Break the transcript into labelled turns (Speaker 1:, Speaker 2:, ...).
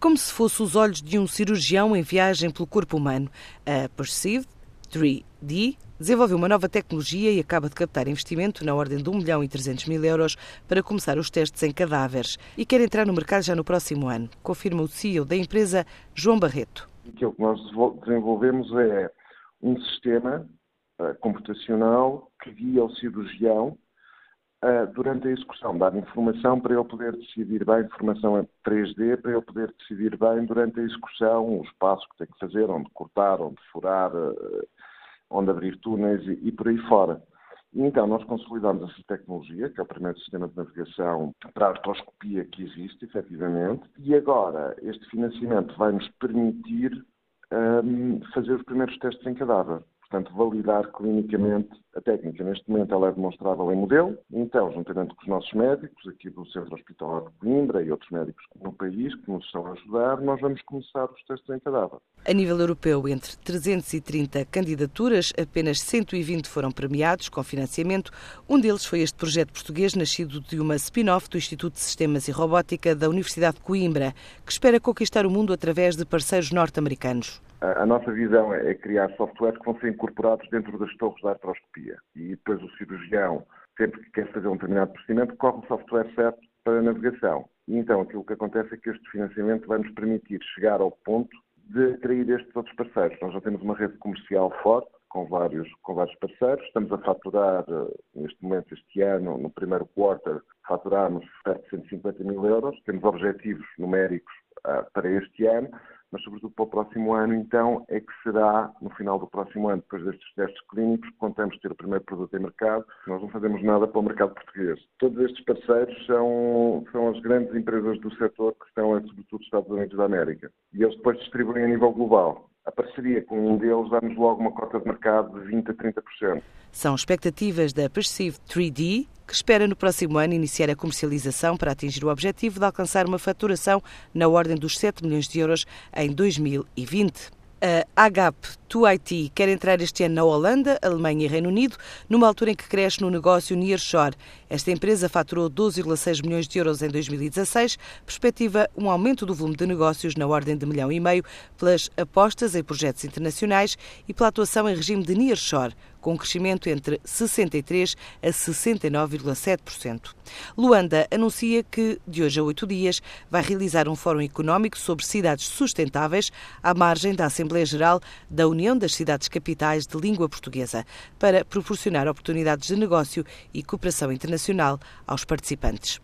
Speaker 1: como se fosse os olhos de um cirurgião em viagem pelo corpo humano. A Perceived 3D desenvolveu uma nova tecnologia e acaba de captar investimento na ordem de 1 milhão e 300 mil euros para começar os testes em cadáveres e quer entrar no mercado já no próximo ano, confirma o CEO da empresa, João Barreto.
Speaker 2: Aquilo que nós desenvolvemos é um sistema uh, computacional que guia o cirurgião durante a execução, dar informação para ele poder decidir bem, informação em 3D, para ele poder decidir bem durante a execução, os passos que tem que fazer, onde cortar, onde furar, uh, onde abrir túneis e, e por aí fora. Então nós consolidamos essa tecnologia, que é o primeiro sistema de navegação para a artroscopia que existe, efetivamente, e agora este financiamento vai nos permitir um, fazer os primeiros testes em cadáver portanto, validar clinicamente a técnica. Neste momento ela é demonstrável em modelo, então, juntamente com os nossos médicos, aqui do Centro Hospitalar de Coimbra e outros médicos no país que nos estão a ajudar, nós vamos começar os testes em cadáver.
Speaker 1: A nível europeu, entre 330 candidaturas, apenas 120 foram premiados com financiamento. Um deles foi este projeto português, nascido de uma spin-off do Instituto de Sistemas e Robótica da Universidade de Coimbra, que espera conquistar o mundo através de parceiros norte-americanos.
Speaker 2: A nossa visão é criar softwares que vão ser incorporados dentro das torres da artroscopia. E depois o cirurgião, sempre que quer fazer um determinado procedimento, corre o software certo para a navegação. E então aquilo que acontece é que este financiamento vai nos permitir chegar ao ponto de atrair estes outros parceiros. Nós já temos uma rede comercial forte, com vários, com vários parceiros. Estamos a faturar, eh, neste momento, este ano, no primeiro quarter, faturamos perto de 150 mil euros. Temos objetivos numéricos uh, para este ano mas sobretudo para o próximo ano, então, é que será no final do próximo ano, depois destes testes clínicos, que contamos ter o primeiro produto em mercado. Nós não fazemos nada para o mercado português. Todos estes parceiros são, são as grandes empresas do setor que estão, sobretudo, nos Estados Unidos da América. E eles depois distribuem a nível global a parceria com um deles dá-nos logo uma cota de mercado de 20% a 30%.
Speaker 1: São expectativas da Perceive 3D, que espera no próximo ano iniciar a comercialização para atingir o objetivo de alcançar uma faturação na ordem dos 7 milhões de euros em 2020. A AGAP 2IT quer entrar este ano na Holanda, Alemanha e Reino Unido, numa altura em que cresce no negócio Nearshore. Esta empresa faturou 12,6 milhões de euros em 2016, perspectiva um aumento do volume de negócios na ordem de milhão e meio pelas apostas em projetos internacionais e pela atuação em regime de Nearshore, com um crescimento entre 63% a 69,7%. Luanda anuncia que, de hoje a oito dias, vai realizar um fórum económico sobre cidades sustentáveis à margem da Assembleia Geral da União das Cidades Capitais de Língua Portuguesa, para proporcionar oportunidades de negócio e cooperação internacional aos participantes.